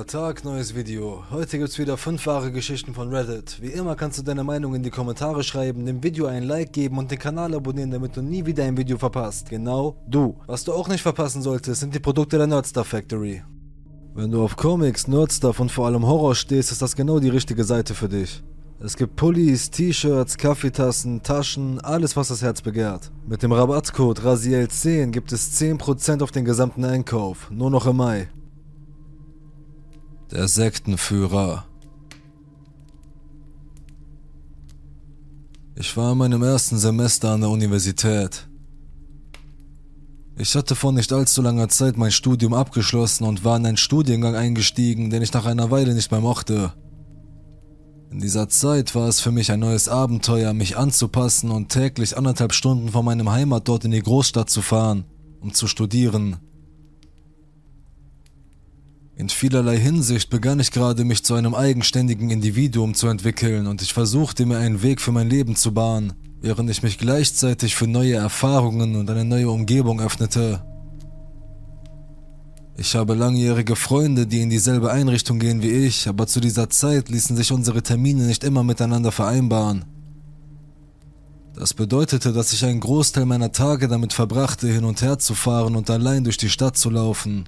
Neuer Tag, neues Video. Heute gibt's wieder 5 wahre Geschichten von Reddit. Wie immer kannst du deine Meinung in die Kommentare schreiben, dem Video ein Like geben und den Kanal abonnieren, damit du nie wieder ein Video verpasst. Genau du. Was du auch nicht verpassen solltest, sind die Produkte der Nerdstar Factory. Wenn du auf Comics, Nerdstuff und vor allem Horror stehst, ist das genau die richtige Seite für dich. Es gibt Pullis, T-Shirts, Kaffeetassen, Taschen, alles was das Herz begehrt. Mit dem Rabattcode RASIEL10 gibt es 10% auf den gesamten Einkauf, nur noch im Mai. Der Sektenführer. Ich war in meinem ersten Semester an der Universität. Ich hatte vor nicht allzu langer Zeit mein Studium abgeschlossen und war in einen Studiengang eingestiegen, den ich nach einer Weile nicht mehr mochte. In dieser Zeit war es für mich ein neues Abenteuer, mich anzupassen und täglich anderthalb Stunden von meinem Heimatort in die Großstadt zu fahren, um zu studieren. In vielerlei Hinsicht begann ich gerade mich zu einem eigenständigen Individuum zu entwickeln und ich versuchte mir einen Weg für mein Leben zu bahnen, während ich mich gleichzeitig für neue Erfahrungen und eine neue Umgebung öffnete. Ich habe langjährige Freunde, die in dieselbe Einrichtung gehen wie ich, aber zu dieser Zeit ließen sich unsere Termine nicht immer miteinander vereinbaren. Das bedeutete, dass ich einen Großteil meiner Tage damit verbrachte, hin und her zu fahren und allein durch die Stadt zu laufen.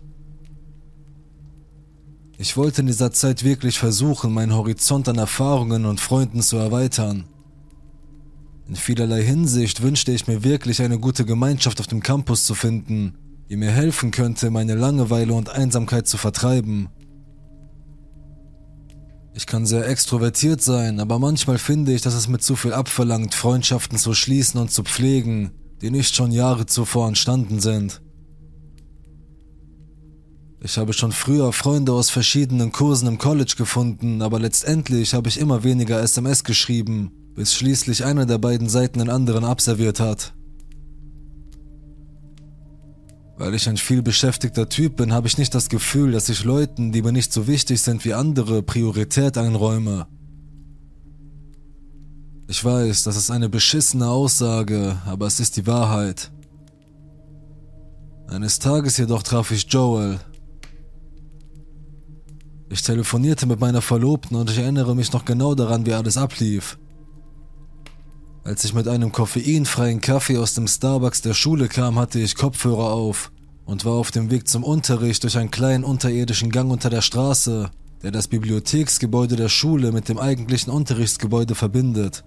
Ich wollte in dieser Zeit wirklich versuchen, meinen Horizont an Erfahrungen und Freunden zu erweitern. In vielerlei Hinsicht wünschte ich mir wirklich eine gute Gemeinschaft auf dem Campus zu finden, die mir helfen könnte, meine Langeweile und Einsamkeit zu vertreiben. Ich kann sehr extrovertiert sein, aber manchmal finde ich, dass es mir zu viel abverlangt, Freundschaften zu schließen und zu pflegen, die nicht schon Jahre zuvor entstanden sind. Ich habe schon früher Freunde aus verschiedenen Kursen im College gefunden, aber letztendlich habe ich immer weniger SMS geschrieben, bis schließlich einer der beiden Seiten den anderen abserviert hat. Weil ich ein viel beschäftigter Typ bin, habe ich nicht das Gefühl, dass ich Leuten, die mir nicht so wichtig sind wie andere, Priorität einräume. Ich weiß, das ist eine beschissene Aussage, aber es ist die Wahrheit. Eines Tages jedoch traf ich Joel, ich telefonierte mit meiner Verlobten und ich erinnere mich noch genau daran, wie alles ablief. Als ich mit einem koffeinfreien Kaffee aus dem Starbucks der Schule kam, hatte ich Kopfhörer auf und war auf dem Weg zum Unterricht durch einen kleinen unterirdischen Gang unter der Straße, der das Bibliotheksgebäude der Schule mit dem eigentlichen Unterrichtsgebäude verbindet.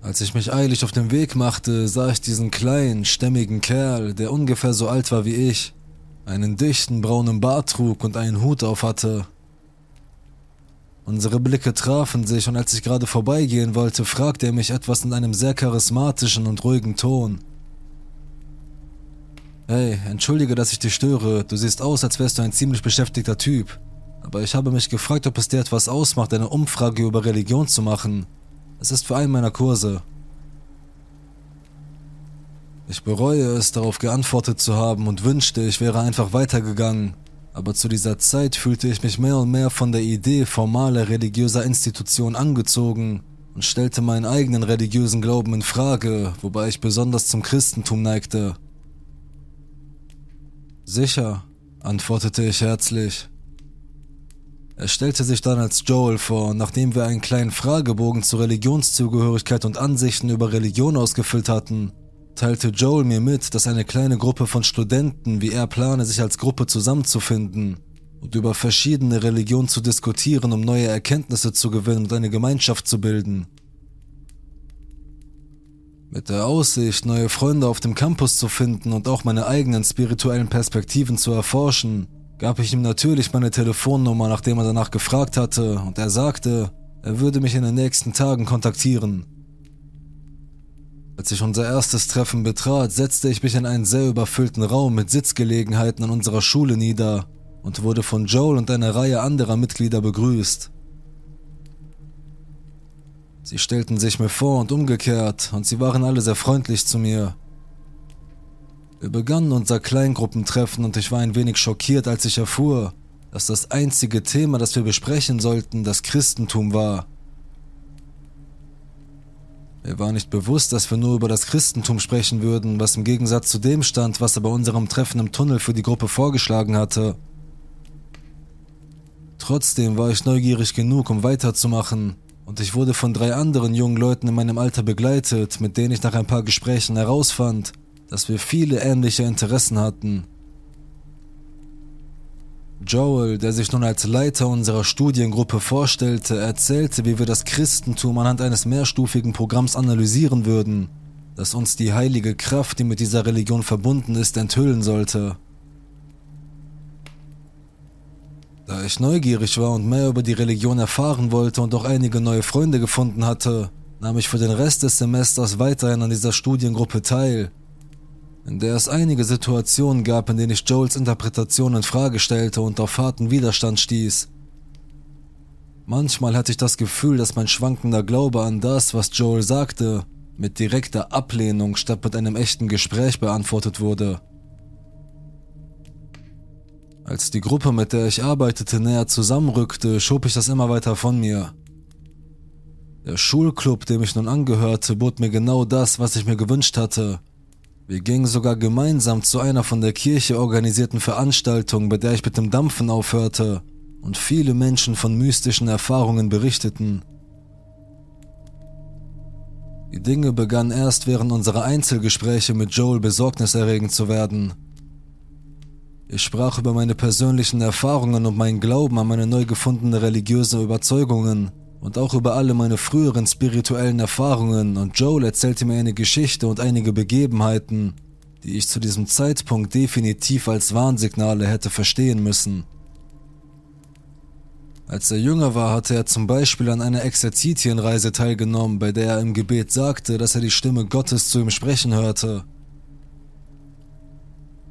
Als ich mich eilig auf den Weg machte, sah ich diesen kleinen, stämmigen Kerl, der ungefähr so alt war wie ich, einen dichten braunen Bart trug und einen Hut auf hatte. Unsere Blicke trafen sich und als ich gerade vorbeigehen wollte, fragte er mich etwas in einem sehr charismatischen und ruhigen Ton. Hey, entschuldige, dass ich dich störe, du siehst aus, als wärst du ein ziemlich beschäftigter Typ. Aber ich habe mich gefragt, ob es dir etwas ausmacht, eine Umfrage über Religion zu machen. Es ist für einen meiner Kurse. Ich bereue es, darauf geantwortet zu haben und wünschte, ich wäre einfach weitergegangen. Aber zu dieser Zeit fühlte ich mich mehr und mehr von der Idee formaler religiöser Institutionen angezogen und stellte meinen eigenen religiösen Glauben in Frage, wobei ich besonders zum Christentum neigte. Sicher, antwortete ich herzlich. Er stellte sich dann als Joel vor, und nachdem wir einen kleinen Fragebogen zur Religionszugehörigkeit und Ansichten über Religion ausgefüllt hatten, teilte Joel mir mit, dass eine kleine Gruppe von Studenten wie er plane, sich als Gruppe zusammenzufinden und über verschiedene Religionen zu diskutieren, um neue Erkenntnisse zu gewinnen und eine Gemeinschaft zu bilden. Mit der Aussicht, neue Freunde auf dem Campus zu finden und auch meine eigenen spirituellen Perspektiven zu erforschen, gab ich ihm natürlich meine Telefonnummer, nachdem er danach gefragt hatte, und er sagte, er würde mich in den nächsten Tagen kontaktieren. Als ich unser erstes Treffen betrat, setzte ich mich in einen sehr überfüllten Raum mit Sitzgelegenheiten an unserer Schule nieder und wurde von Joel und einer Reihe anderer Mitglieder begrüßt. Sie stellten sich mir vor und umgekehrt, und sie waren alle sehr freundlich zu mir. Wir begannen unser Kleingruppentreffen und ich war ein wenig schockiert, als ich erfuhr, dass das einzige Thema, das wir besprechen sollten, das Christentum war. Mir war nicht bewusst, dass wir nur über das Christentum sprechen würden, was im Gegensatz zu dem stand, was er bei unserem Treffen im Tunnel für die Gruppe vorgeschlagen hatte. Trotzdem war ich neugierig genug, um weiterzumachen, und ich wurde von drei anderen jungen Leuten in meinem Alter begleitet, mit denen ich nach ein paar Gesprächen herausfand, dass wir viele ähnliche Interessen hatten. Joel, der sich nun als Leiter unserer Studiengruppe vorstellte, erzählte, wie wir das Christentum anhand eines mehrstufigen Programms analysieren würden, das uns die heilige Kraft, die mit dieser Religion verbunden ist, enthüllen sollte. Da ich neugierig war und mehr über die Religion erfahren wollte und auch einige neue Freunde gefunden hatte, nahm ich für den Rest des Semesters weiterhin an dieser Studiengruppe teil in der es einige Situationen gab, in denen ich Joels Interpretation in Frage stellte und auf harten Widerstand stieß. Manchmal hatte ich das Gefühl, dass mein schwankender Glaube an das, was Joel sagte, mit direkter Ablehnung statt mit einem echten Gespräch beantwortet wurde. Als die Gruppe, mit der ich arbeitete, näher zusammenrückte, schob ich das immer weiter von mir. Der Schulclub, dem ich nun angehörte, bot mir genau das, was ich mir gewünscht hatte – wir gingen sogar gemeinsam zu einer von der Kirche organisierten Veranstaltung, bei der ich mit dem Dampfen aufhörte und viele Menschen von mystischen Erfahrungen berichteten. Die Dinge begannen erst während unserer Einzelgespräche mit Joel besorgniserregend zu werden. Ich sprach über meine persönlichen Erfahrungen und meinen Glauben an meine neu gefundene religiöse Überzeugungen und auch über alle meine früheren spirituellen Erfahrungen und Joel erzählte mir eine Geschichte und einige Begebenheiten, die ich zu diesem Zeitpunkt definitiv als Warnsignale hätte verstehen müssen. Als er jünger war, hatte er zum Beispiel an einer Exerzitienreise teilgenommen, bei der er im Gebet sagte, dass er die Stimme Gottes zu ihm sprechen hörte.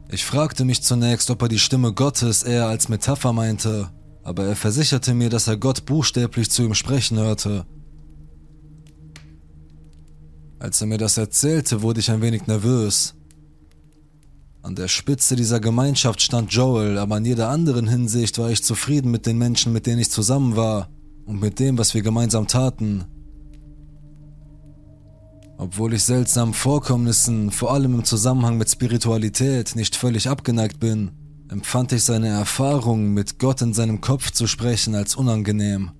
Ich fragte mich zunächst, ob er die Stimme Gottes eher als Metapher meinte, aber er versicherte mir, dass er Gott buchstäblich zu ihm sprechen hörte. Als er mir das erzählte, wurde ich ein wenig nervös. An der Spitze dieser Gemeinschaft stand Joel, aber in jeder anderen Hinsicht war ich zufrieden mit den Menschen, mit denen ich zusammen war und mit dem, was wir gemeinsam taten. Obwohl ich seltsamen Vorkommnissen, vor allem im Zusammenhang mit Spiritualität, nicht völlig abgeneigt bin, empfand ich seine Erfahrung, mit Gott in seinem Kopf zu sprechen, als unangenehm.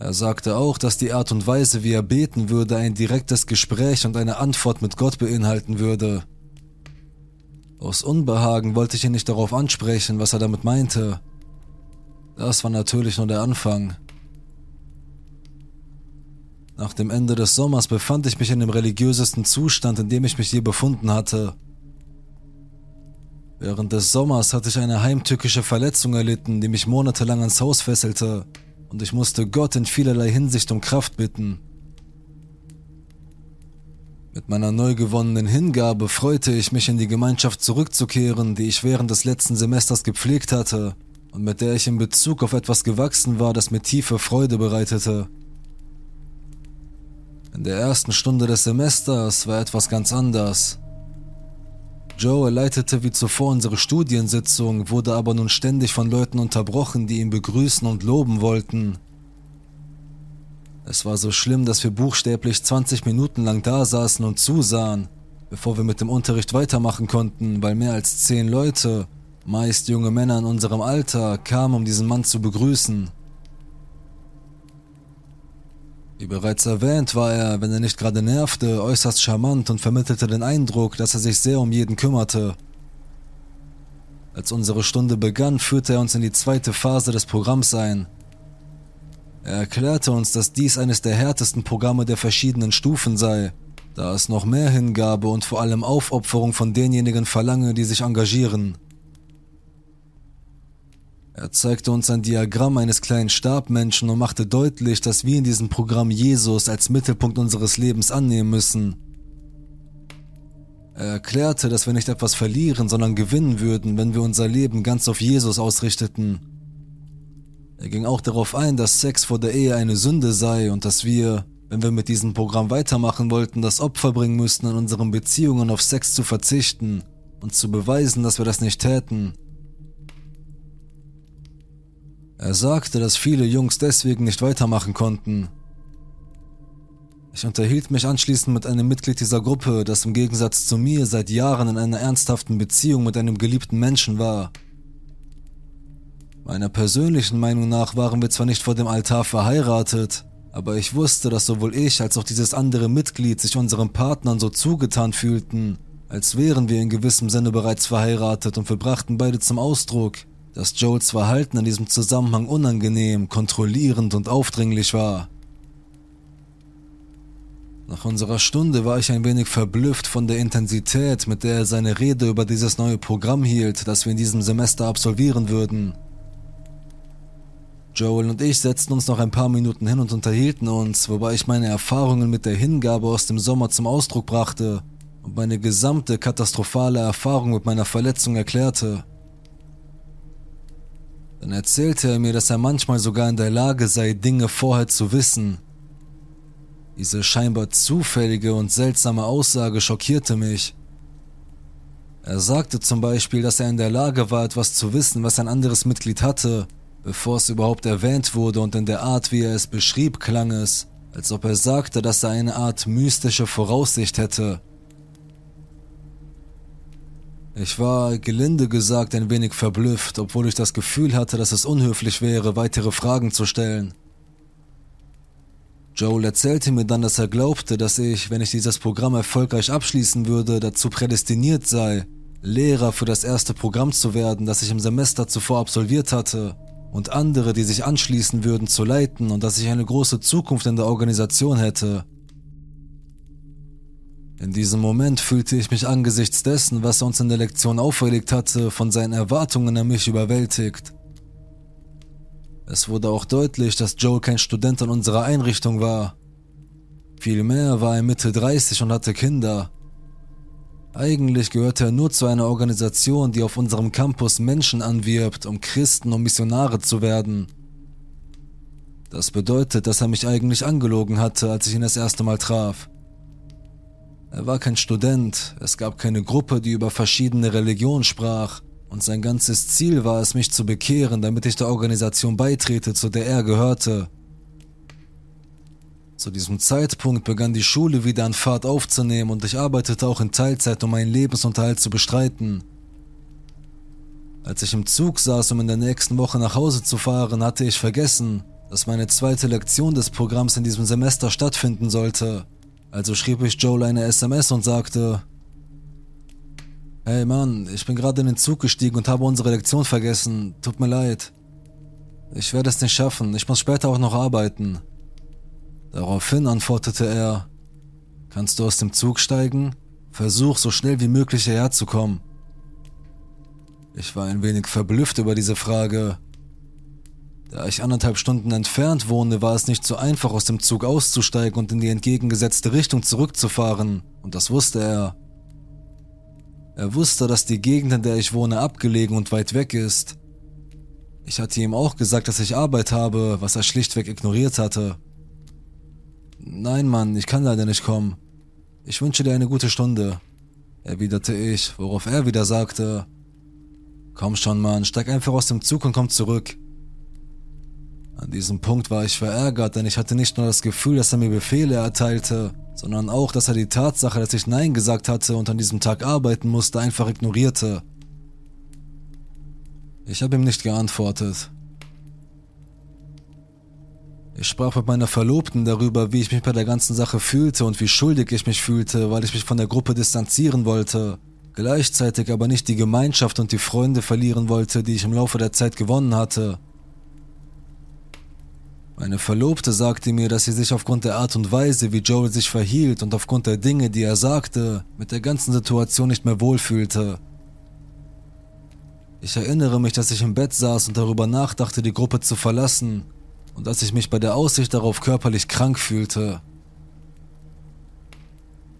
Er sagte auch, dass die Art und Weise, wie er beten würde, ein direktes Gespräch und eine Antwort mit Gott beinhalten würde. Aus Unbehagen wollte ich ihn nicht darauf ansprechen, was er damit meinte. Das war natürlich nur der Anfang. Nach dem Ende des Sommers befand ich mich in dem religiösesten Zustand, in dem ich mich je befunden hatte. Während des Sommers hatte ich eine heimtückische Verletzung erlitten, die mich monatelang ans Haus fesselte, und ich musste Gott in vielerlei Hinsicht um Kraft bitten. Mit meiner neu gewonnenen Hingabe freute ich mich, in die Gemeinschaft zurückzukehren, die ich während des letzten Semesters gepflegt hatte und mit der ich in Bezug auf etwas gewachsen war, das mir tiefe Freude bereitete. In der ersten Stunde des Semesters war etwas ganz anders. Joe leitete wie zuvor unsere Studiensitzung, wurde aber nun ständig von Leuten unterbrochen, die ihn begrüßen und loben wollten. Es war so schlimm, dass wir buchstäblich 20 Minuten lang da saßen und zusahen, bevor wir mit dem Unterricht weitermachen konnten, weil mehr als zehn Leute, meist junge Männer in unserem Alter, kamen, um diesen Mann zu begrüßen. Wie bereits erwähnt, war er, wenn er nicht gerade nervte, äußerst charmant und vermittelte den Eindruck, dass er sich sehr um jeden kümmerte. Als unsere Stunde begann, führte er uns in die zweite Phase des Programms ein. Er erklärte uns, dass dies eines der härtesten Programme der verschiedenen Stufen sei, da es noch mehr Hingabe und vor allem Aufopferung von denjenigen verlange, die sich engagieren. Er zeigte uns ein Diagramm eines kleinen Stabmenschen und machte deutlich, dass wir in diesem Programm Jesus als Mittelpunkt unseres Lebens annehmen müssen. Er erklärte, dass wir nicht etwas verlieren, sondern gewinnen würden, wenn wir unser Leben ganz auf Jesus ausrichteten. Er ging auch darauf ein, dass Sex vor der Ehe eine Sünde sei und dass wir, wenn wir mit diesem Programm weitermachen wollten, das Opfer bringen müssten, in unseren Beziehungen auf Sex zu verzichten und zu beweisen, dass wir das nicht täten. Er sagte, dass viele Jungs deswegen nicht weitermachen konnten. Ich unterhielt mich anschließend mit einem Mitglied dieser Gruppe, das im Gegensatz zu mir seit Jahren in einer ernsthaften Beziehung mit einem geliebten Menschen war. Meiner persönlichen Meinung nach waren wir zwar nicht vor dem Altar verheiratet, aber ich wusste, dass sowohl ich als auch dieses andere Mitglied sich unseren Partnern so zugetan fühlten, als wären wir in gewissem Sinne bereits verheiratet und wir brachten beide zum Ausdruck, dass Joels Verhalten in diesem Zusammenhang unangenehm, kontrollierend und aufdringlich war. Nach unserer Stunde war ich ein wenig verblüfft von der Intensität, mit der er seine Rede über dieses neue Programm hielt, das wir in diesem Semester absolvieren würden. Joel und ich setzten uns noch ein paar Minuten hin und unterhielten uns, wobei ich meine Erfahrungen mit der Hingabe aus dem Sommer zum Ausdruck brachte und meine gesamte katastrophale Erfahrung mit meiner Verletzung erklärte. Dann erzählte er mir, dass er manchmal sogar in der Lage sei, Dinge vorher zu wissen, diese scheinbar zufällige und seltsame Aussage schockierte mich. Er sagte zum Beispiel, dass er in der Lage war, etwas zu wissen, was ein anderes Mitglied hatte, bevor es überhaupt erwähnt wurde und in der Art, wie er es beschrieb, klang es, als ob er sagte, dass er eine Art mystische Voraussicht hätte. Ich war, gelinde gesagt, ein wenig verblüfft, obwohl ich das Gefühl hatte, dass es unhöflich wäre, weitere Fragen zu stellen. Joel erzählte mir dann, dass er glaubte, dass ich, wenn ich dieses Programm erfolgreich abschließen würde, dazu prädestiniert sei, Lehrer für das erste Programm zu werden, das ich im Semester zuvor absolviert hatte, und andere, die sich anschließen würden, zu leiten und dass ich eine große Zukunft in der Organisation hätte. In diesem Moment fühlte ich mich angesichts dessen, was er uns in der Lektion auferlegt hatte, von seinen Erwartungen an mich überwältigt. Es wurde auch deutlich, dass Joel kein Student an unserer Einrichtung war. Vielmehr war er Mitte 30 und hatte Kinder. Eigentlich gehörte er nur zu einer Organisation, die auf unserem Campus Menschen anwirbt, um Christen und Missionare zu werden. Das bedeutet, dass er mich eigentlich angelogen hatte, als ich ihn das erste Mal traf. Er war kein Student, es gab keine Gruppe, die über verschiedene Religionen sprach, und sein ganzes Ziel war es, mich zu bekehren, damit ich der Organisation beitrete, zu der er gehörte. Zu diesem Zeitpunkt begann die Schule wieder an Fahrt aufzunehmen und ich arbeitete auch in Teilzeit, um meinen Lebensunterhalt zu bestreiten. Als ich im Zug saß, um in der nächsten Woche nach Hause zu fahren, hatte ich vergessen, dass meine zweite Lektion des Programms in diesem Semester stattfinden sollte. Also schrieb ich Joel eine SMS und sagte, Hey Mann, ich bin gerade in den Zug gestiegen und habe unsere Lektion vergessen. Tut mir leid. Ich werde es nicht schaffen. Ich muss später auch noch arbeiten. Daraufhin antwortete er, Kannst du aus dem Zug steigen? Versuch so schnell wie möglich hierher zu kommen. Ich war ein wenig verblüfft über diese Frage. Da ich anderthalb Stunden entfernt wohne, war es nicht so einfach, aus dem Zug auszusteigen und in die entgegengesetzte Richtung zurückzufahren, und das wusste er. Er wusste, dass die Gegend, in der ich wohne, abgelegen und weit weg ist. Ich hatte ihm auch gesagt, dass ich Arbeit habe, was er schlichtweg ignoriert hatte. Nein, Mann, ich kann leider nicht kommen. Ich wünsche dir eine gute Stunde, erwiderte ich, worauf er wieder sagte, Komm schon, Mann, steig einfach aus dem Zug und komm zurück. An diesem Punkt war ich verärgert, denn ich hatte nicht nur das Gefühl, dass er mir Befehle erteilte, sondern auch, dass er die Tatsache, dass ich Nein gesagt hatte und an diesem Tag arbeiten musste, einfach ignorierte. Ich habe ihm nicht geantwortet. Ich sprach mit meiner Verlobten darüber, wie ich mich bei der ganzen Sache fühlte und wie schuldig ich mich fühlte, weil ich mich von der Gruppe distanzieren wollte, gleichzeitig aber nicht die Gemeinschaft und die Freunde verlieren wollte, die ich im Laufe der Zeit gewonnen hatte. Meine Verlobte sagte mir, dass sie sich aufgrund der Art und Weise, wie Joel sich verhielt und aufgrund der Dinge, die er sagte, mit der ganzen Situation nicht mehr wohlfühlte. Ich erinnere mich, dass ich im Bett saß und darüber nachdachte, die Gruppe zu verlassen und dass ich mich bei der Aussicht darauf körperlich krank fühlte.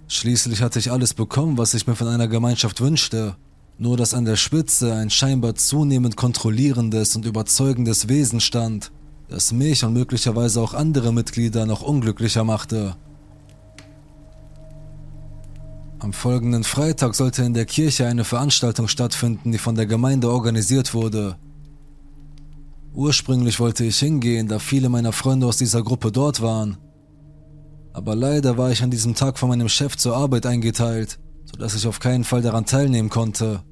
Schließlich hatte ich alles bekommen, was ich mir von einer Gemeinschaft wünschte, nur dass an der Spitze ein scheinbar zunehmend kontrollierendes und überzeugendes Wesen stand, das mich und möglicherweise auch andere Mitglieder noch unglücklicher machte. Am folgenden Freitag sollte in der Kirche eine Veranstaltung stattfinden, die von der Gemeinde organisiert wurde. Ursprünglich wollte ich hingehen, da viele meiner Freunde aus dieser Gruppe dort waren. Aber leider war ich an diesem Tag von meinem Chef zur Arbeit eingeteilt, sodass ich auf keinen Fall daran teilnehmen konnte.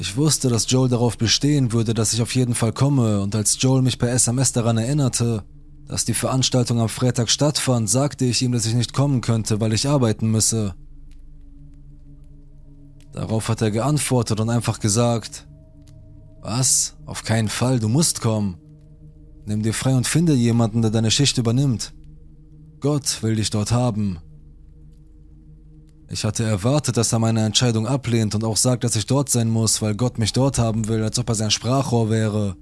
Ich wusste, dass Joel darauf bestehen würde, dass ich auf jeden Fall komme, und als Joel mich per SMS daran erinnerte, dass die Veranstaltung am Freitag stattfand, sagte ich ihm, dass ich nicht kommen könnte, weil ich arbeiten müsse. Darauf hat er geantwortet und einfach gesagt, was? Auf keinen Fall, du musst kommen. Nimm dir frei und finde jemanden, der deine Schicht übernimmt. Gott will dich dort haben. Ich hatte erwartet, dass er meine Entscheidung ablehnt und auch sagt, dass ich dort sein muss, weil Gott mich dort haben will, als ob er sein Sprachrohr wäre.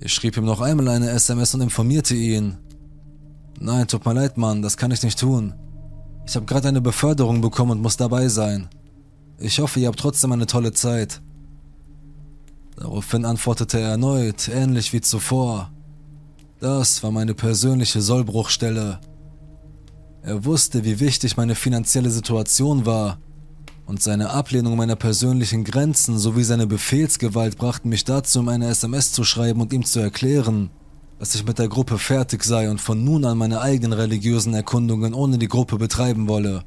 Ich schrieb ihm noch einmal eine SMS und informierte ihn. Nein, tut mir leid, Mann, das kann ich nicht tun. Ich habe gerade eine Beförderung bekommen und muss dabei sein. Ich hoffe, ihr habt trotzdem eine tolle Zeit. Daraufhin antwortete er erneut, ähnlich wie zuvor. Das war meine persönliche Sollbruchstelle. Er wusste, wie wichtig meine finanzielle Situation war, und seine Ablehnung meiner persönlichen Grenzen sowie seine Befehlsgewalt brachten mich dazu, um eine SMS zu schreiben und ihm zu erklären, dass ich mit der Gruppe fertig sei und von nun an meine eigenen religiösen Erkundungen ohne die Gruppe betreiben wolle.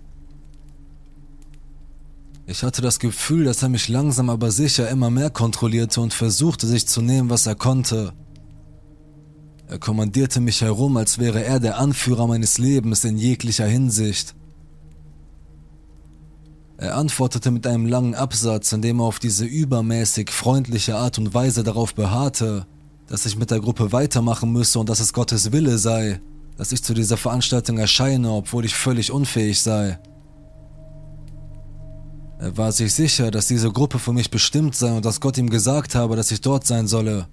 Ich hatte das Gefühl, dass er mich langsam aber sicher immer mehr kontrollierte und versuchte sich zu nehmen, was er konnte. Er kommandierte mich herum, als wäre er der Anführer meines Lebens in jeglicher Hinsicht. Er antwortete mit einem langen Absatz, in dem er auf diese übermäßig freundliche Art und Weise darauf beharrte, dass ich mit der Gruppe weitermachen müsse und dass es Gottes Wille sei, dass ich zu dieser Veranstaltung erscheine, obwohl ich völlig unfähig sei. Er war sich sicher, dass diese Gruppe für mich bestimmt sei und dass Gott ihm gesagt habe, dass ich dort sein solle.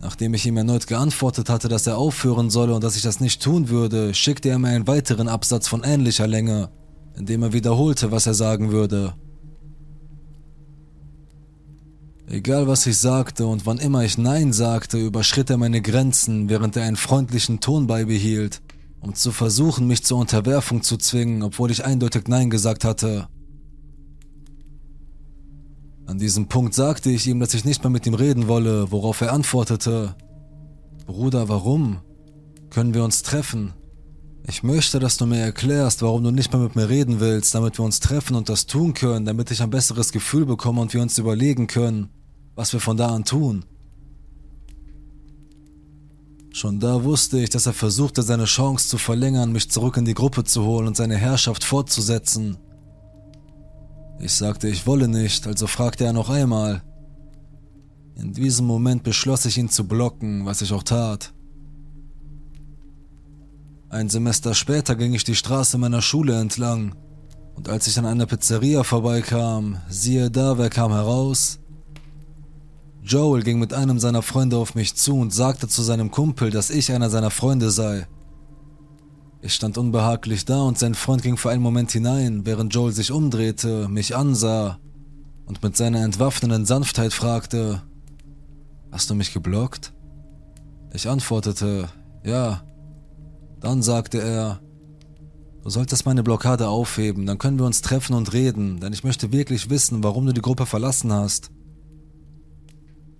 Nachdem ich ihm erneut geantwortet hatte, dass er aufhören solle und dass ich das nicht tun würde, schickte er mir einen weiteren Absatz von ähnlicher Länge, in dem er wiederholte, was er sagen würde. Egal was ich sagte und wann immer ich Nein sagte, überschritt er meine Grenzen, während er einen freundlichen Ton beibehielt um zu versuchen, mich zur Unterwerfung zu zwingen, obwohl ich eindeutig Nein gesagt hatte. An diesem Punkt sagte ich ihm, dass ich nicht mehr mit ihm reden wolle, worauf er antwortete, Bruder, warum? Können wir uns treffen? Ich möchte, dass du mir erklärst, warum du nicht mehr mit mir reden willst, damit wir uns treffen und das tun können, damit ich ein besseres Gefühl bekomme und wir uns überlegen können, was wir von da an tun. Schon da wusste ich, dass er versuchte, seine Chance zu verlängern, mich zurück in die Gruppe zu holen und seine Herrschaft fortzusetzen. Ich sagte, ich wolle nicht, also fragte er noch einmal. In diesem Moment beschloss ich ihn zu blocken, was ich auch tat. Ein Semester später ging ich die Straße meiner Schule entlang, und als ich an einer Pizzeria vorbeikam, siehe da, wer kam heraus? Joel ging mit einem seiner Freunde auf mich zu und sagte zu seinem Kumpel, dass ich einer seiner Freunde sei. Ich stand unbehaglich da und sein Freund ging für einen Moment hinein, während Joel sich umdrehte, mich ansah und mit seiner entwaffnenden Sanftheit fragte, Hast du mich geblockt? Ich antwortete, ja. Dann sagte er, Du solltest meine Blockade aufheben, dann können wir uns treffen und reden, denn ich möchte wirklich wissen, warum du die Gruppe verlassen hast.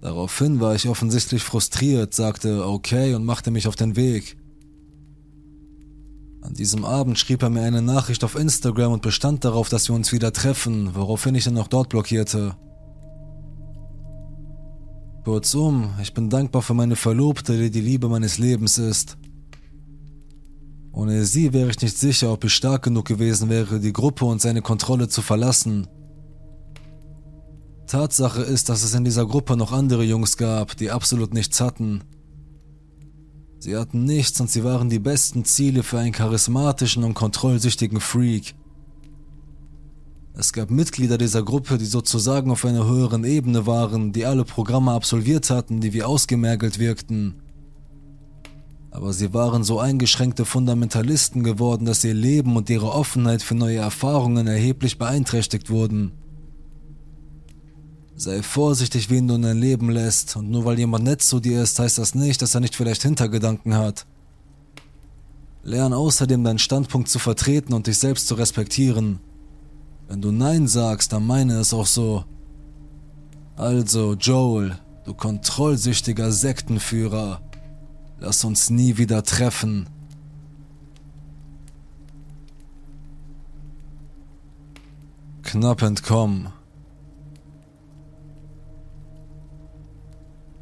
Daraufhin war ich offensichtlich frustriert, sagte okay und machte mich auf den Weg. An diesem Abend schrieb er mir eine Nachricht auf Instagram und bestand darauf, dass wir uns wieder treffen, woraufhin ich ihn auch dort blockierte. Kurzum, ich bin dankbar für meine Verlobte, die die Liebe meines Lebens ist. Ohne sie wäre ich nicht sicher, ob ich stark genug gewesen wäre, die Gruppe und seine Kontrolle zu verlassen. Tatsache ist, dass es in dieser Gruppe noch andere Jungs gab, die absolut nichts hatten. Sie hatten nichts und sie waren die besten Ziele für einen charismatischen und kontrollsüchtigen Freak. Es gab Mitglieder dieser Gruppe, die sozusagen auf einer höheren Ebene waren, die alle Programme absolviert hatten, die wie ausgemergelt wirkten. Aber sie waren so eingeschränkte Fundamentalisten geworden, dass ihr Leben und ihre Offenheit für neue Erfahrungen erheblich beeinträchtigt wurden. Sei vorsichtig, wen du in dein Leben lässt, und nur weil jemand nett zu dir ist, heißt das nicht, dass er nicht vielleicht Hintergedanken hat. Lern außerdem deinen Standpunkt zu vertreten und dich selbst zu respektieren. Wenn du Nein sagst, dann meine es auch so. Also, Joel, du kontrollsüchtiger Sektenführer, lass uns nie wieder treffen. Knapp entkommen.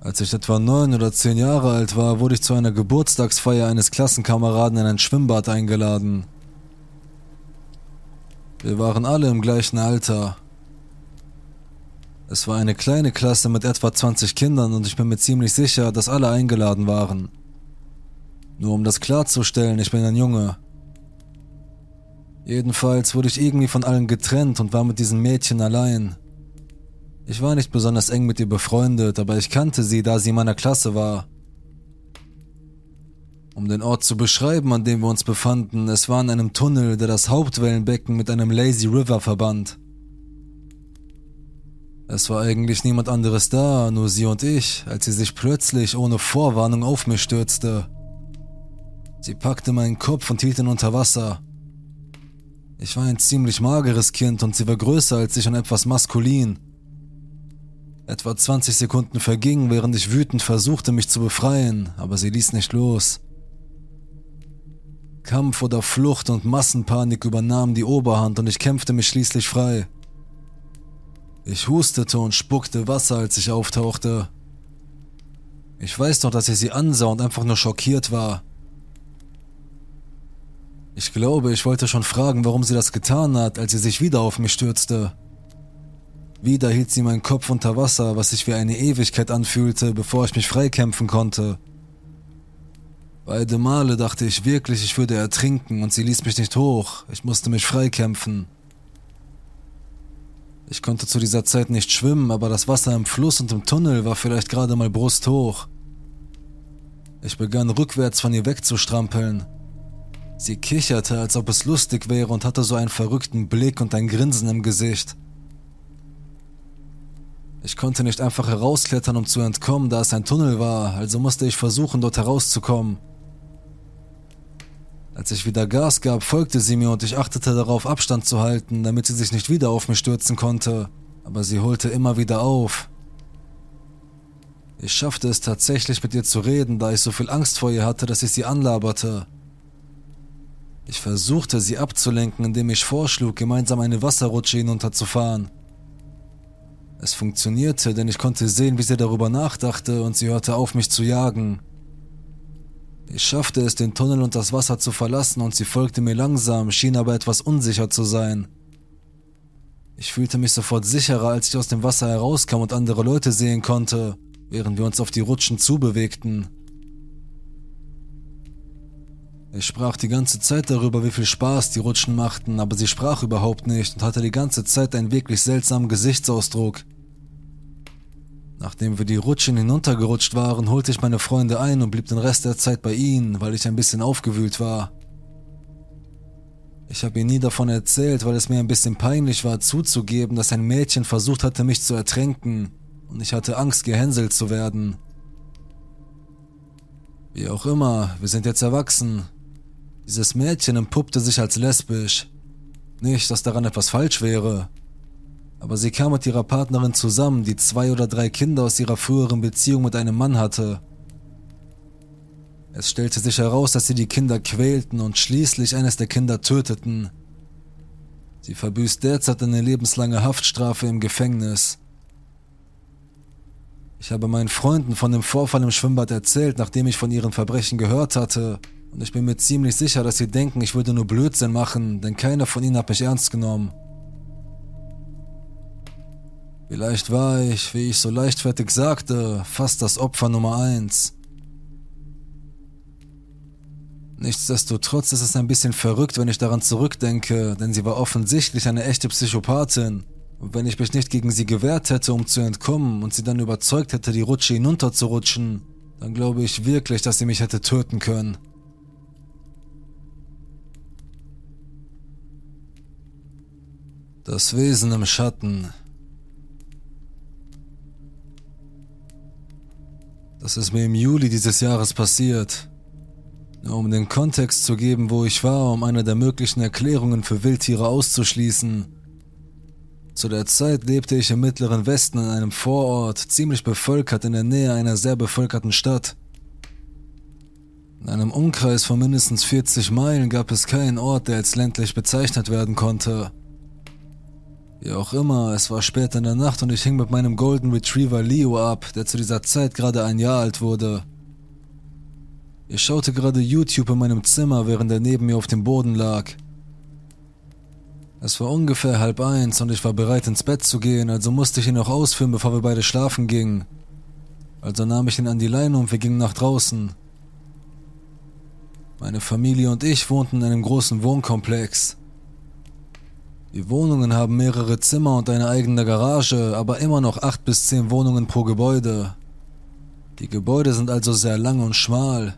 Als ich etwa neun oder zehn Jahre alt war, wurde ich zu einer Geburtstagsfeier eines Klassenkameraden in ein Schwimmbad eingeladen. Wir waren alle im gleichen Alter. Es war eine kleine Klasse mit etwa 20 Kindern und ich bin mir ziemlich sicher, dass alle eingeladen waren. Nur um das klarzustellen, ich bin ein Junge. Jedenfalls wurde ich irgendwie von allen getrennt und war mit diesem Mädchen allein. Ich war nicht besonders eng mit ihr befreundet, aber ich kannte sie, da sie in meiner Klasse war. Um den Ort zu beschreiben, an dem wir uns befanden, es war in einem Tunnel, der das Hauptwellenbecken mit einem Lazy River verband. Es war eigentlich niemand anderes da, nur sie und ich, als sie sich plötzlich ohne Vorwarnung auf mich stürzte. Sie packte meinen Kopf und hielt ihn unter Wasser. Ich war ein ziemlich mageres Kind und sie war größer als ich und etwas maskulin. Etwa 20 Sekunden vergingen, während ich wütend versuchte, mich zu befreien, aber sie ließ nicht los. Kampf oder Flucht und Massenpanik übernahmen die Oberhand und ich kämpfte mich schließlich frei. Ich hustete und spuckte Wasser, als ich auftauchte. Ich weiß noch, dass ich sie ansah und einfach nur schockiert war. Ich glaube, ich wollte schon fragen, warum sie das getan hat, als sie sich wieder auf mich stürzte. Wieder hielt sie meinen Kopf unter Wasser, was sich wie eine Ewigkeit anfühlte, bevor ich mich freikämpfen konnte. Beide Male dachte ich wirklich, ich würde ertrinken und sie ließ mich nicht hoch. Ich musste mich freikämpfen. Ich konnte zu dieser Zeit nicht schwimmen, aber das Wasser im Fluss und im Tunnel war vielleicht gerade mal brusthoch. Ich begann rückwärts von ihr wegzustrampeln. Sie kicherte, als ob es lustig wäre und hatte so einen verrückten Blick und ein Grinsen im Gesicht. Ich konnte nicht einfach herausklettern, um zu entkommen, da es ein Tunnel war, also musste ich versuchen, dort herauszukommen. Als ich wieder Gas gab, folgte sie mir und ich achtete darauf, Abstand zu halten, damit sie sich nicht wieder auf mich stürzen konnte, aber sie holte immer wieder auf. Ich schaffte es tatsächlich mit ihr zu reden, da ich so viel Angst vor ihr hatte, dass ich sie anlaberte. Ich versuchte sie abzulenken, indem ich vorschlug, gemeinsam eine Wasserrutsche hinunterzufahren. Es funktionierte, denn ich konnte sehen, wie sie darüber nachdachte und sie hörte auf, mich zu jagen. Ich schaffte es, den Tunnel und das Wasser zu verlassen und sie folgte mir langsam, schien aber etwas unsicher zu sein. Ich fühlte mich sofort sicherer, als ich aus dem Wasser herauskam und andere Leute sehen konnte, während wir uns auf die Rutschen zubewegten. Ich sprach die ganze Zeit darüber, wie viel Spaß die Rutschen machten, aber sie sprach überhaupt nicht und hatte die ganze Zeit einen wirklich seltsamen Gesichtsausdruck. Nachdem wir die Rutschen hinuntergerutscht waren, holte ich meine Freunde ein und blieb den Rest der Zeit bei ihnen, weil ich ein bisschen aufgewühlt war. Ich habe ihnen nie davon erzählt, weil es mir ein bisschen peinlich war zuzugeben, dass ein Mädchen versucht hatte, mich zu ertränken, und ich hatte Angst, gehänselt zu werden. Wie auch immer, wir sind jetzt erwachsen, dieses Mädchen empuppte sich als lesbisch. Nicht, dass daran etwas falsch wäre. Aber sie kam mit ihrer Partnerin zusammen, die zwei oder drei Kinder aus ihrer früheren Beziehung mit einem Mann hatte. Es stellte sich heraus, dass sie die Kinder quälten und schließlich eines der Kinder töteten. Sie verbüßt derzeit eine lebenslange Haftstrafe im Gefängnis. Ich habe meinen Freunden von dem Vorfall im Schwimmbad erzählt, nachdem ich von ihren Verbrechen gehört hatte, und ich bin mir ziemlich sicher, dass sie denken, ich würde nur Blödsinn machen, denn keiner von ihnen hat mich ernst genommen. Vielleicht war ich, wie ich so leichtfertig sagte, fast das Opfer Nummer eins. Nichtsdestotrotz ist es ein bisschen verrückt, wenn ich daran zurückdenke, denn sie war offensichtlich eine echte Psychopathin. Und wenn ich mich nicht gegen sie gewehrt hätte, um zu entkommen und sie dann überzeugt hätte, die Rutsche hinunterzurutschen, dann glaube ich wirklich, dass sie mich hätte töten können. Das Wesen im Schatten. Das ist mir im Juli dieses Jahres passiert. Nur um den Kontext zu geben, wo ich war, um eine der möglichen Erklärungen für Wildtiere auszuschließen. Zu der Zeit lebte ich im mittleren Westen in einem Vorort, ziemlich bevölkert in der Nähe einer sehr bevölkerten Stadt. In einem Umkreis von mindestens 40 Meilen gab es keinen Ort, der als ländlich bezeichnet werden konnte. Wie auch immer, es war spät in der Nacht und ich hing mit meinem Golden Retriever Leo ab, der zu dieser Zeit gerade ein Jahr alt wurde. Ich schaute gerade YouTube in meinem Zimmer, während er neben mir auf dem Boden lag. Es war ungefähr halb eins und ich war bereit ins Bett zu gehen, also musste ich ihn noch ausführen, bevor wir beide schlafen gingen. Also nahm ich ihn an die Leine und wir gingen nach draußen. Meine Familie und ich wohnten in einem großen Wohnkomplex. Die Wohnungen haben mehrere Zimmer und eine eigene Garage, aber immer noch acht bis zehn Wohnungen pro Gebäude. Die Gebäude sind also sehr lang und schmal.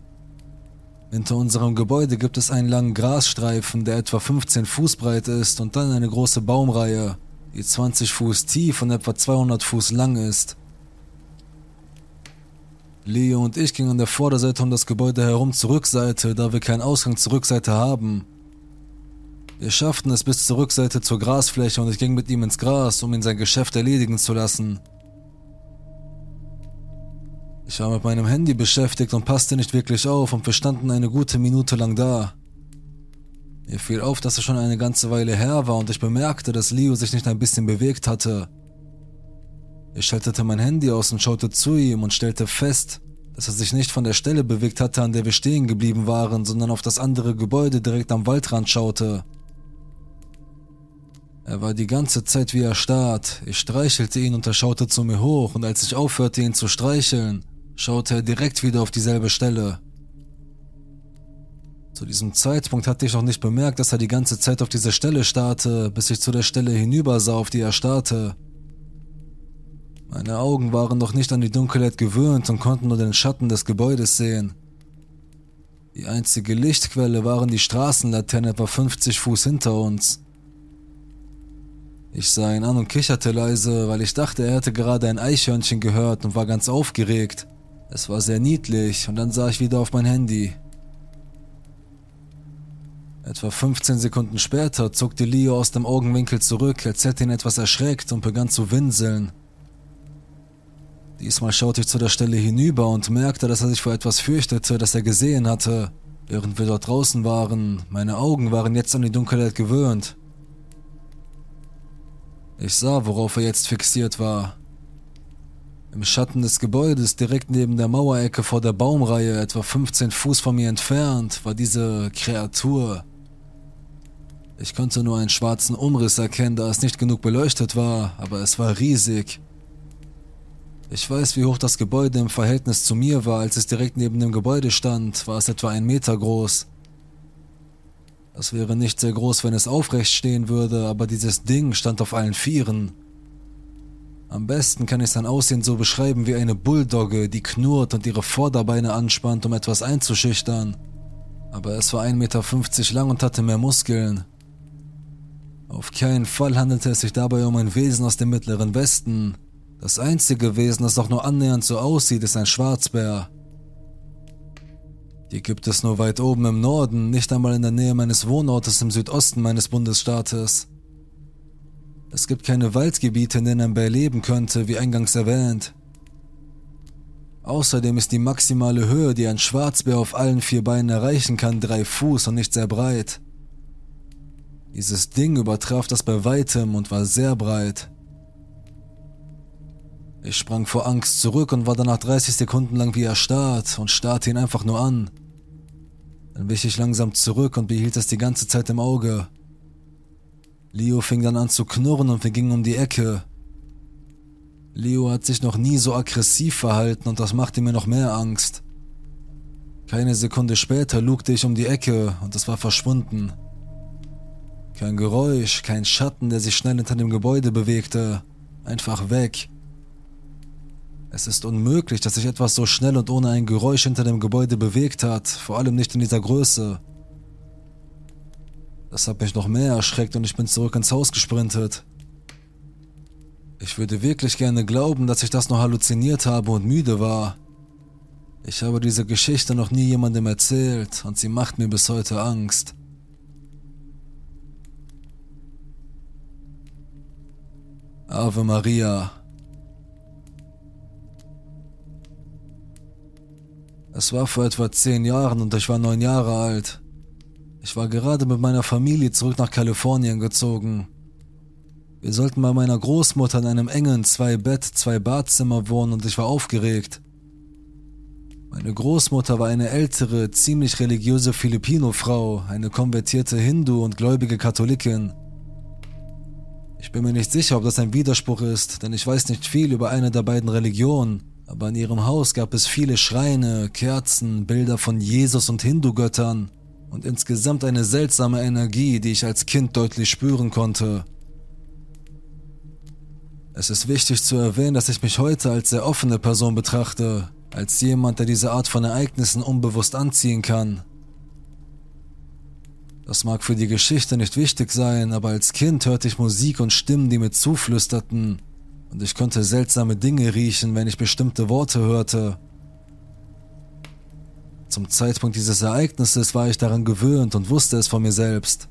Hinter unserem Gebäude gibt es einen langen Grasstreifen, der etwa 15 Fuß breit ist und dann eine große Baumreihe, die 20 Fuß tief und etwa 200 Fuß lang ist. Leo und ich gingen an der Vorderseite um das Gebäude herum zur Rückseite, da wir keinen Ausgang zur Rückseite haben. Wir schafften es bis zur Rückseite zur Grasfläche und ich ging mit ihm ins Gras, um ihn sein Geschäft erledigen zu lassen. Ich war mit meinem Handy beschäftigt und passte nicht wirklich auf und wir standen eine gute Minute lang da. Mir fiel auf, dass es schon eine ganze Weile her war und ich bemerkte, dass Leo sich nicht ein bisschen bewegt hatte. Ich schaltete mein Handy aus und schaute zu ihm und stellte fest, dass er sich nicht von der Stelle bewegt hatte, an der wir stehen geblieben waren, sondern auf das andere Gebäude direkt am Waldrand schaute. Er war die ganze Zeit wie erstarrt. Ich streichelte ihn und er schaute zu mir hoch und als ich aufhörte, ihn zu streicheln, schaute er direkt wieder auf dieselbe Stelle. Zu diesem Zeitpunkt hatte ich noch nicht bemerkt, dass er die ganze Zeit auf diese Stelle starrte, bis ich zu der Stelle hinübersah, auf die er starrte. Meine Augen waren noch nicht an die Dunkelheit gewöhnt und konnten nur den Schatten des Gebäudes sehen. Die einzige Lichtquelle waren die Straßenlaternen etwa 50 Fuß hinter uns. Ich sah ihn an und kicherte leise, weil ich dachte, er hätte gerade ein Eichhörnchen gehört und war ganz aufgeregt. Es war sehr niedlich und dann sah ich wieder auf mein Handy. Etwa 15 Sekunden später zuckte Leo aus dem Augenwinkel zurück, als hätte ihn etwas erschreckt und begann zu winseln. Diesmal schaute ich zu der Stelle hinüber und merkte, dass er sich vor etwas fürchtete, das er gesehen hatte, während wir dort draußen waren. Meine Augen waren jetzt an die Dunkelheit gewöhnt. Ich sah, worauf er jetzt fixiert war. Im Schatten des Gebäudes, direkt neben der Mauerecke vor der Baumreihe, etwa 15 Fuß von mir entfernt, war diese Kreatur. Ich konnte nur einen schwarzen Umriss erkennen, da es nicht genug beleuchtet war, aber es war riesig. Ich weiß, wie hoch das Gebäude im Verhältnis zu mir war, als es direkt neben dem Gebäude stand, war es etwa ein Meter groß. Das wäre nicht sehr groß, wenn es aufrecht stehen würde, aber dieses Ding stand auf allen Vieren. Am besten kann ich sein Aussehen so beschreiben wie eine Bulldogge, die knurrt und ihre Vorderbeine anspannt, um etwas einzuschüchtern. Aber es war 1,50 Meter lang und hatte mehr Muskeln. Auf keinen Fall handelte es sich dabei um ein Wesen aus dem Mittleren Westen. Das einzige Wesen, das auch nur annähernd so aussieht, ist ein Schwarzbär. Die gibt es nur weit oben im Norden, nicht einmal in der Nähe meines Wohnortes im Südosten meines Bundesstaates. Es gibt keine Waldgebiete, in denen ein Bär leben könnte, wie eingangs erwähnt. Außerdem ist die maximale Höhe, die ein Schwarzbär auf allen vier Beinen erreichen kann, drei Fuß und nicht sehr breit. Dieses Ding übertraf das bei weitem und war sehr breit. Ich sprang vor Angst zurück und war danach 30 Sekunden lang wie erstarrt und starrte ihn einfach nur an. Dann wich ich langsam zurück und behielt es die ganze Zeit im Auge. Leo fing dann an zu knurren und wir gingen um die Ecke. Leo hat sich noch nie so aggressiv verhalten und das machte mir noch mehr Angst. Keine Sekunde später lugte ich um die Ecke und es war verschwunden. Kein Geräusch, kein Schatten, der sich schnell hinter dem Gebäude bewegte. Einfach weg. Es ist unmöglich, dass sich etwas so schnell und ohne ein Geräusch hinter dem Gebäude bewegt hat, vor allem nicht in dieser Größe. Das hat mich noch mehr erschreckt und ich bin zurück ins Haus gesprintet. Ich würde wirklich gerne glauben, dass ich das nur halluziniert habe und müde war. Ich habe diese Geschichte noch nie jemandem erzählt und sie macht mir bis heute Angst. Ave Maria. Es war vor etwa zehn Jahren und ich war neun Jahre alt. Ich war gerade mit meiner Familie zurück nach Kalifornien gezogen. Wir sollten bei meiner Großmutter in einem engen Zwei-Bett-, Zwei-Badzimmer wohnen und ich war aufgeregt. Meine Großmutter war eine ältere, ziemlich religiöse Filipino-Frau, eine konvertierte Hindu und gläubige Katholikin. Ich bin mir nicht sicher, ob das ein Widerspruch ist, denn ich weiß nicht viel über eine der beiden Religionen, aber in ihrem Haus gab es viele Schreine, Kerzen, Bilder von Jesus und Hindu-Göttern und insgesamt eine seltsame Energie, die ich als Kind deutlich spüren konnte. Es ist wichtig zu erwähnen, dass ich mich heute als sehr offene Person betrachte, als jemand, der diese Art von Ereignissen unbewusst anziehen kann. Das mag für die Geschichte nicht wichtig sein, aber als Kind hörte ich Musik und Stimmen, die mir zuflüsterten, und ich konnte seltsame Dinge riechen, wenn ich bestimmte Worte hörte. Zum Zeitpunkt dieses Ereignisses war ich daran gewöhnt und wusste es von mir selbst.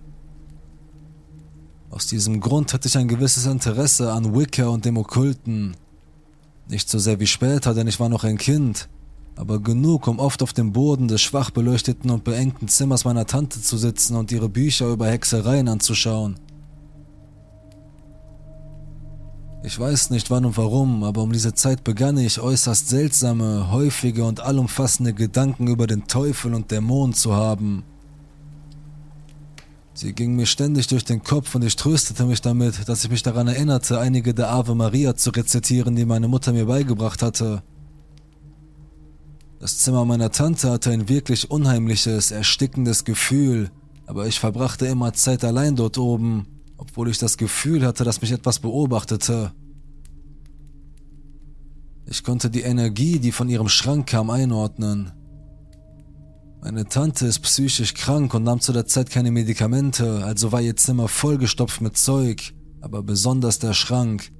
Aus diesem Grund hatte ich ein gewisses Interesse an Wicca und dem Okkulten. Nicht so sehr wie später, denn ich war noch ein Kind, aber genug, um oft auf dem Boden des schwach beleuchteten und beengten Zimmers meiner Tante zu sitzen und ihre Bücher über Hexereien anzuschauen. Ich weiß nicht wann und warum, aber um diese Zeit begann ich äußerst seltsame, häufige und allumfassende Gedanken über den Teufel und Dämonen zu haben. Sie ging mir ständig durch den Kopf und ich tröstete mich damit, dass ich mich daran erinnerte, einige der Ave Maria zu rezitieren, die meine Mutter mir beigebracht hatte. Das Zimmer meiner Tante hatte ein wirklich unheimliches, erstickendes Gefühl, aber ich verbrachte immer Zeit allein dort oben, obwohl ich das Gefühl hatte, dass mich etwas beobachtete. Ich konnte die Energie, die von ihrem Schrank kam, einordnen. Meine Tante ist psychisch krank und nahm zu der Zeit keine Medikamente, also war ihr Zimmer vollgestopft mit Zeug, aber besonders der Schrank.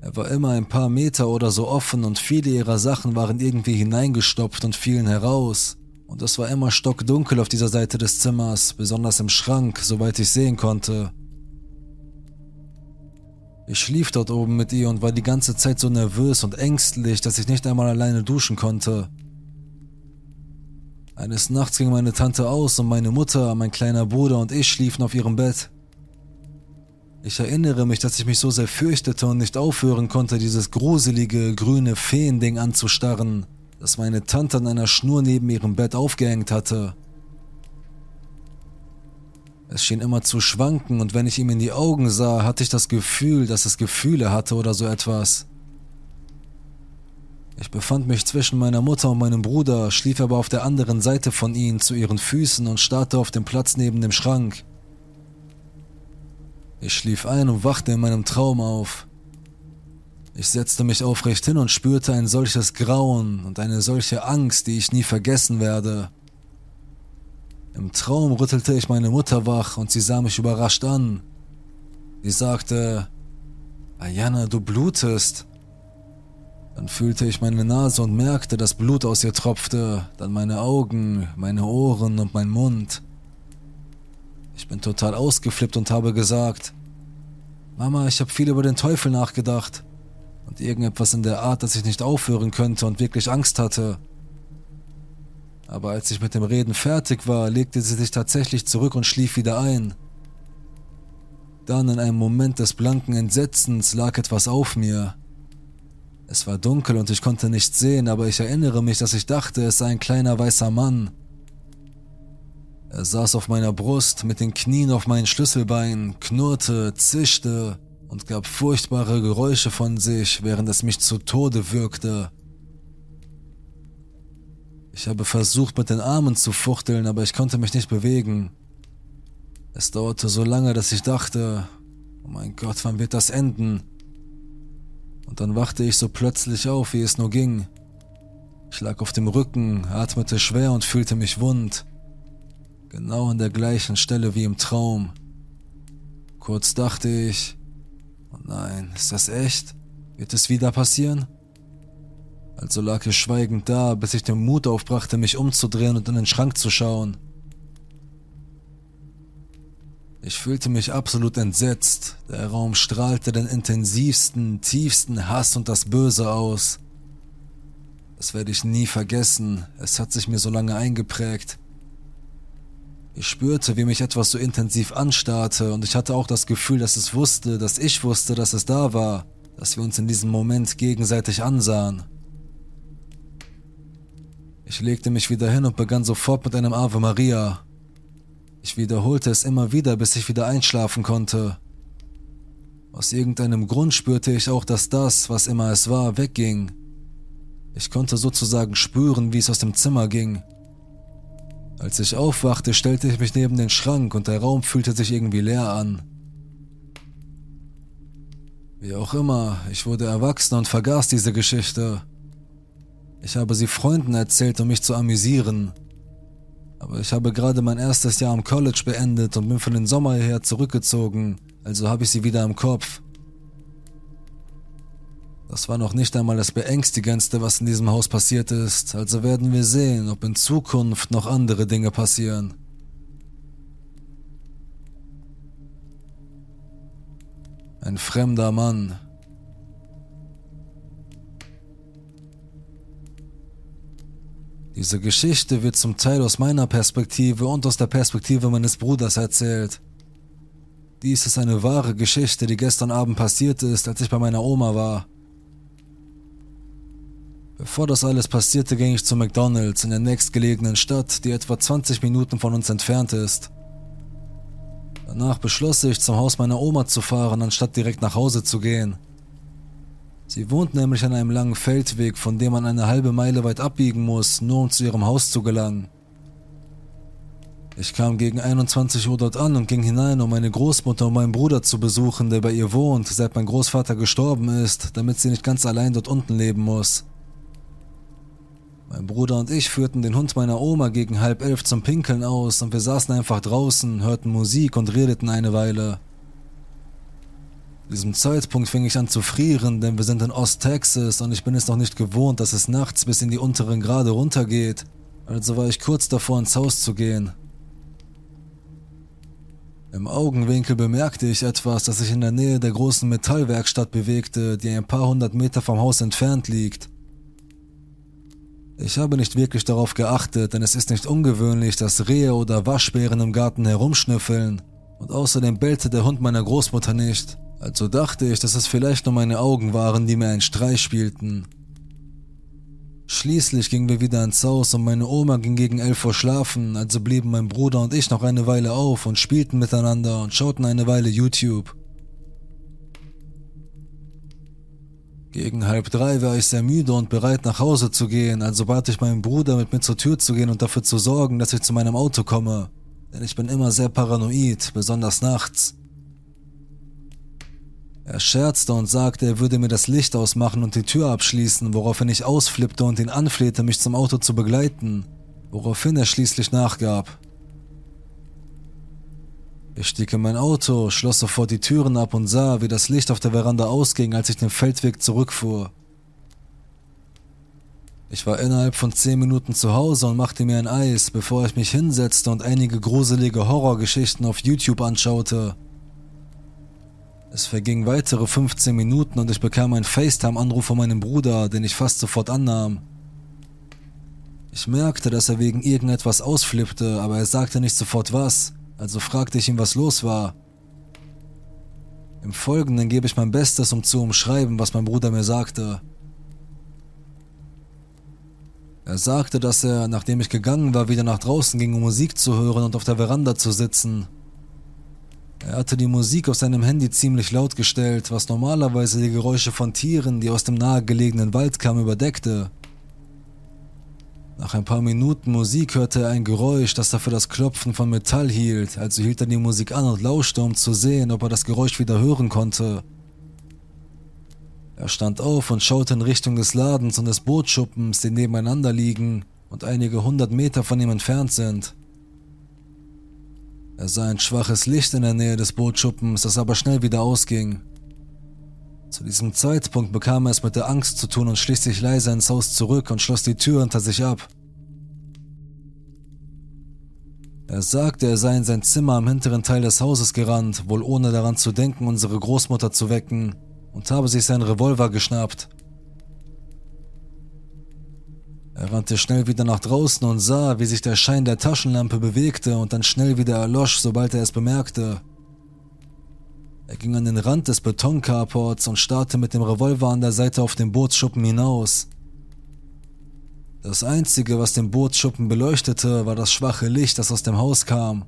Er war immer ein paar Meter oder so offen und viele ihrer Sachen waren irgendwie hineingestopft und fielen heraus. Und es war immer stockdunkel auf dieser Seite des Zimmers, besonders im Schrank, soweit ich sehen konnte. Ich schlief dort oben mit ihr und war die ganze Zeit so nervös und ängstlich, dass ich nicht einmal alleine duschen konnte. Eines Nachts ging meine Tante aus und meine Mutter, mein kleiner Bruder und ich schliefen auf ihrem Bett. Ich erinnere mich, dass ich mich so sehr fürchtete und nicht aufhören konnte, dieses gruselige, grüne Feending anzustarren, das meine Tante an einer Schnur neben ihrem Bett aufgehängt hatte. Es schien immer zu schwanken und wenn ich ihm in die Augen sah, hatte ich das Gefühl, dass es Gefühle hatte oder so etwas. Ich befand mich zwischen meiner Mutter und meinem Bruder, schlief aber auf der anderen Seite von ihnen zu ihren Füßen und starrte auf den Platz neben dem Schrank. Ich schlief ein und wachte in meinem Traum auf. Ich setzte mich aufrecht hin und spürte ein solches Grauen und eine solche Angst, die ich nie vergessen werde. Im Traum rüttelte ich meine Mutter wach und sie sah mich überrascht an. Sie sagte, Ayana, du blutest. Dann fühlte ich meine Nase und merkte, dass Blut aus ihr tropfte, dann meine Augen, meine Ohren und mein Mund. Ich bin total ausgeflippt und habe gesagt, Mama, ich habe viel über den Teufel nachgedacht und irgendetwas in der Art, dass ich nicht aufhören könnte und wirklich Angst hatte. Aber als ich mit dem Reden fertig war, legte sie sich tatsächlich zurück und schlief wieder ein. Dann in einem Moment des blanken Entsetzens lag etwas auf mir. Es war dunkel und ich konnte nichts sehen, aber ich erinnere mich, dass ich dachte, es sei ein kleiner weißer Mann. Er saß auf meiner Brust mit den Knien auf meinen Schlüsselbeinen, knurrte, zischte und gab furchtbare Geräusche von sich, während es mich zu Tode würgte. Ich habe versucht, mit den Armen zu fuchteln, aber ich konnte mich nicht bewegen. Es dauerte so lange, dass ich dachte, oh mein Gott, wann wird das enden? Und dann wachte ich so plötzlich auf, wie es nur ging. Ich lag auf dem Rücken, atmete schwer und fühlte mich wund. Genau an der gleichen Stelle wie im Traum. Kurz dachte ich, oh nein, ist das echt? Wird es wieder passieren? Also lag ich schweigend da, bis ich den Mut aufbrachte, mich umzudrehen und in den Schrank zu schauen. Ich fühlte mich absolut entsetzt. Der Raum strahlte den intensivsten, tiefsten Hass und das Böse aus. Das werde ich nie vergessen. Es hat sich mir so lange eingeprägt. Ich spürte, wie mich etwas so intensiv anstarrte und ich hatte auch das Gefühl, dass es wusste, dass ich wusste, dass es da war, dass wir uns in diesem Moment gegenseitig ansahen. Ich legte mich wieder hin und begann sofort mit einem Ave Maria. Ich wiederholte es immer wieder, bis ich wieder einschlafen konnte. Aus irgendeinem Grund spürte ich auch, dass das, was immer es war, wegging. Ich konnte sozusagen spüren, wie es aus dem Zimmer ging. Als ich aufwachte, stellte ich mich neben den Schrank und der Raum fühlte sich irgendwie leer an. Wie auch immer, ich wurde erwachsen und vergaß diese Geschichte. Ich habe sie Freunden erzählt, um mich zu amüsieren. Aber ich habe gerade mein erstes Jahr am College beendet und bin von den Sommer her zurückgezogen, also habe ich sie wieder im Kopf. Das war noch nicht einmal das Beängstigendste, was in diesem Haus passiert ist, also werden wir sehen, ob in Zukunft noch andere Dinge passieren. Ein fremder Mann. Diese Geschichte wird zum Teil aus meiner Perspektive und aus der Perspektive meines Bruders erzählt. Dies ist eine wahre Geschichte, die gestern Abend passiert ist, als ich bei meiner Oma war. Bevor das alles passierte, ging ich zu McDonald's in der nächstgelegenen Stadt, die etwa 20 Minuten von uns entfernt ist. Danach beschloss ich, zum Haus meiner Oma zu fahren, anstatt direkt nach Hause zu gehen. Sie wohnt nämlich an einem langen Feldweg, von dem man eine halbe Meile weit abbiegen muss, nur um zu ihrem Haus zu gelangen. Ich kam gegen 21 Uhr dort an und ging hinein, um meine Großmutter und meinen Bruder zu besuchen, der bei ihr wohnt, seit mein Großvater gestorben ist, damit sie nicht ganz allein dort unten leben muss. Mein Bruder und ich führten den Hund meiner Oma gegen halb elf zum Pinkeln aus und wir saßen einfach draußen, hörten Musik und redeten eine Weile. Zu diesem Zeitpunkt fing ich an zu frieren, denn wir sind in Ost-Texas und ich bin es noch nicht gewohnt, dass es nachts bis in die unteren Grade runtergeht. Also war ich kurz davor ins Haus zu gehen. Im Augenwinkel bemerkte ich etwas, das sich in der Nähe der großen Metallwerkstatt bewegte, die ein paar hundert Meter vom Haus entfernt liegt. Ich habe nicht wirklich darauf geachtet, denn es ist nicht ungewöhnlich, dass Rehe oder Waschbären im Garten herumschnüffeln. Und außerdem bellte der Hund meiner Großmutter nicht. Also dachte ich, dass es vielleicht nur meine Augen waren, die mir einen Streich spielten. Schließlich gingen wir wieder ins Haus und meine Oma ging gegen elf Uhr schlafen, also blieben mein Bruder und ich noch eine Weile auf und spielten miteinander und schauten eine Weile YouTube. Gegen halb drei war ich sehr müde und bereit nach Hause zu gehen, also bat ich meinen Bruder mit mir zur Tür zu gehen und dafür zu sorgen, dass ich zu meinem Auto komme. Denn ich bin immer sehr paranoid, besonders nachts. Er scherzte und sagte, er würde mir das Licht ausmachen und die Tür abschließen, woraufhin ich ausflippte und ihn anflehte, mich zum Auto zu begleiten, woraufhin er schließlich nachgab. Ich stieg in mein Auto, schloss sofort die Türen ab und sah, wie das Licht auf der Veranda ausging, als ich den Feldweg zurückfuhr. Ich war innerhalb von zehn Minuten zu Hause und machte mir ein Eis, bevor ich mich hinsetzte und einige gruselige Horrorgeschichten auf YouTube anschaute. Es vergingen weitere 15 Minuten und ich bekam einen FaceTime-Anruf von meinem Bruder, den ich fast sofort annahm. Ich merkte, dass er wegen irgendetwas ausflippte, aber er sagte nicht sofort was also fragte ich ihn, was los war. Im Folgenden gebe ich mein Bestes, um zu umschreiben, was mein Bruder mir sagte. Er sagte, dass er, nachdem ich gegangen war, wieder nach draußen ging, um Musik zu hören und auf der Veranda zu sitzen. Er hatte die Musik auf seinem Handy ziemlich laut gestellt, was normalerweise die Geräusche von Tieren, die aus dem nahegelegenen Wald kamen, überdeckte. Nach ein paar Minuten Musik hörte er ein Geräusch, das dafür das Klopfen von Metall hielt, also hielt er die Musik an und lauschte, um zu sehen, ob er das Geräusch wieder hören konnte. Er stand auf und schaute in Richtung des Ladens und des Bootschuppens, die nebeneinander liegen und einige hundert Meter von ihm entfernt sind. Er sah ein schwaches Licht in der Nähe des Bootschuppens, das aber schnell wieder ausging. Zu diesem Zeitpunkt bekam er es mit der Angst zu tun und schlich sich leise ins Haus zurück und schloss die Tür hinter sich ab. Er sagte, er sei in sein Zimmer am hinteren Teil des Hauses gerannt, wohl ohne daran zu denken, unsere Großmutter zu wecken, und habe sich seinen Revolver geschnappt. Er rannte schnell wieder nach draußen und sah, wie sich der Schein der Taschenlampe bewegte und dann schnell wieder erlosch, sobald er es bemerkte. Er ging an den Rand des Betoncarports und starrte mit dem Revolver an der Seite auf den Bootsschuppen hinaus. Das Einzige, was den Bootsschuppen beleuchtete, war das schwache Licht, das aus dem Haus kam.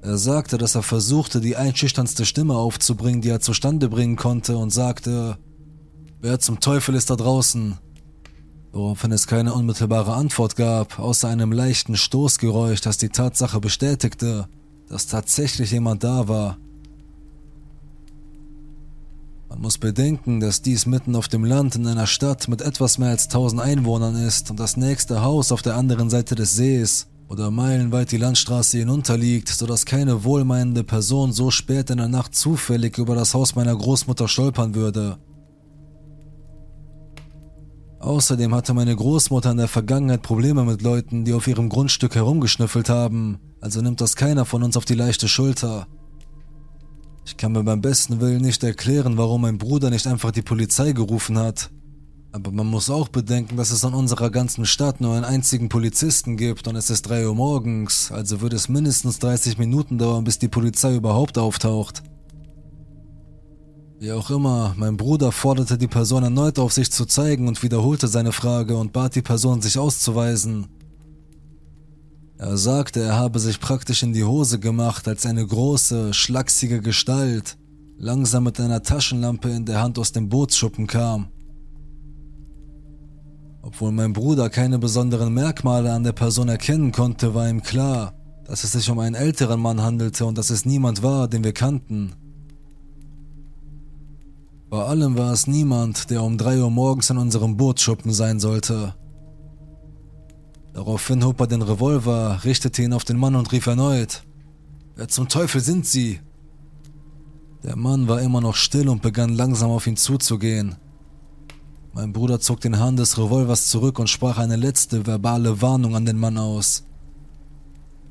Er sagte, dass er versuchte, die einschüchternste Stimme aufzubringen, die er zustande bringen konnte, und sagte, Wer zum Teufel ist da draußen? woraufhin es keine unmittelbare Antwort gab, außer einem leichten Stoßgeräusch, das die Tatsache bestätigte, dass tatsächlich jemand da war. Man muss bedenken, dass dies mitten auf dem Land in einer Stadt mit etwas mehr als 1000 Einwohnern ist und das nächste Haus auf der anderen Seite des Sees oder meilenweit die Landstraße hinunterliegt, sodass keine wohlmeinende Person so spät in der Nacht zufällig über das Haus meiner Großmutter stolpern würde. Außerdem hatte meine Großmutter in der Vergangenheit Probleme mit Leuten, die auf ihrem Grundstück herumgeschnüffelt haben, also nimmt das keiner von uns auf die leichte Schulter. Ich kann mir beim besten Willen nicht erklären, warum mein Bruder nicht einfach die Polizei gerufen hat. Aber man muss auch bedenken, dass es an unserer ganzen Stadt nur einen einzigen Polizisten gibt und es ist 3 Uhr morgens, also würde es mindestens 30 Minuten dauern, bis die Polizei überhaupt auftaucht. Wie auch immer, mein Bruder forderte die Person erneut auf, sich zu zeigen und wiederholte seine Frage und bat die Person, sich auszuweisen. Er sagte, er habe sich praktisch in die Hose gemacht, als eine große, schlachsige Gestalt langsam mit einer Taschenlampe in der Hand aus dem Bootsschuppen kam. Obwohl mein Bruder keine besonderen Merkmale an der Person erkennen konnte, war ihm klar, dass es sich um einen älteren Mann handelte und dass es niemand war, den wir kannten. Vor allem war es niemand, der um drei Uhr morgens in unserem Bootsschuppen sein sollte. Daraufhin hob er den Revolver, richtete ihn auf den Mann und rief erneut: Wer zum Teufel sind Sie? Der Mann war immer noch still und begann langsam auf ihn zuzugehen. Mein Bruder zog den Hahn des Revolvers zurück und sprach eine letzte verbale Warnung an den Mann aus.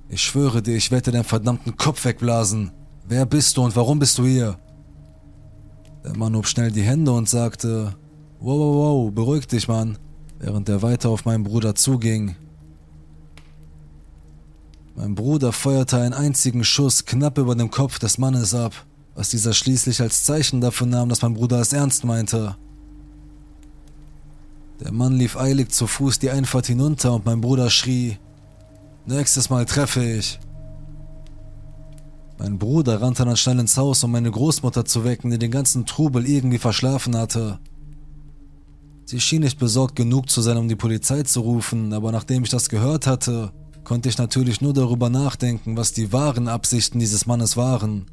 Ich schwöre dir, ich werde deinen verdammten Kopf wegblasen. Wer bist du und warum bist du hier? Der Mann hob schnell die Hände und sagte, Wow, wow, wow, beruhig dich, Mann, während er weiter auf meinen Bruder zuging. Mein Bruder feuerte einen einzigen Schuss knapp über dem Kopf des Mannes ab, was dieser schließlich als Zeichen dafür nahm, dass mein Bruder es ernst meinte. Der Mann lief eilig zu Fuß die Einfahrt hinunter und mein Bruder schrie, Nächstes Mal treffe ich. Mein Bruder rannte dann schnell ins Haus, um meine Großmutter zu wecken, die den ganzen Trubel irgendwie verschlafen hatte. Sie schien nicht besorgt genug zu sein, um die Polizei zu rufen, aber nachdem ich das gehört hatte, konnte ich natürlich nur darüber nachdenken, was die wahren Absichten dieses Mannes waren.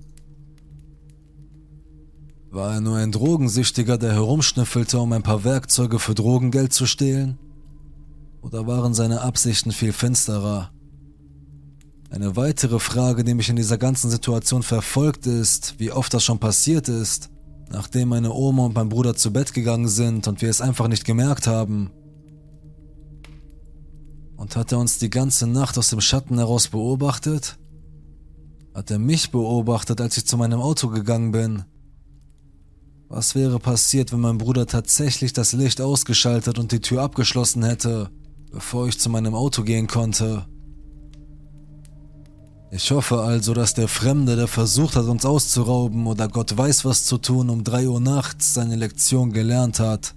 War er nur ein Drogensüchtiger, der herumschnüffelte, um ein paar Werkzeuge für Drogengeld zu stehlen? Oder waren seine Absichten viel finsterer? Eine weitere Frage, die mich in dieser ganzen Situation verfolgt, ist, wie oft das schon passiert ist, nachdem meine Oma und mein Bruder zu Bett gegangen sind und wir es einfach nicht gemerkt haben. Und hat er uns die ganze Nacht aus dem Schatten heraus beobachtet? Hat er mich beobachtet, als ich zu meinem Auto gegangen bin? Was wäre passiert, wenn mein Bruder tatsächlich das Licht ausgeschaltet und die Tür abgeschlossen hätte, bevor ich zu meinem Auto gehen konnte? Ich hoffe also, dass der Fremde, der versucht hat, uns auszurauben oder Gott weiß was zu tun, um drei Uhr nachts seine Lektion gelernt hat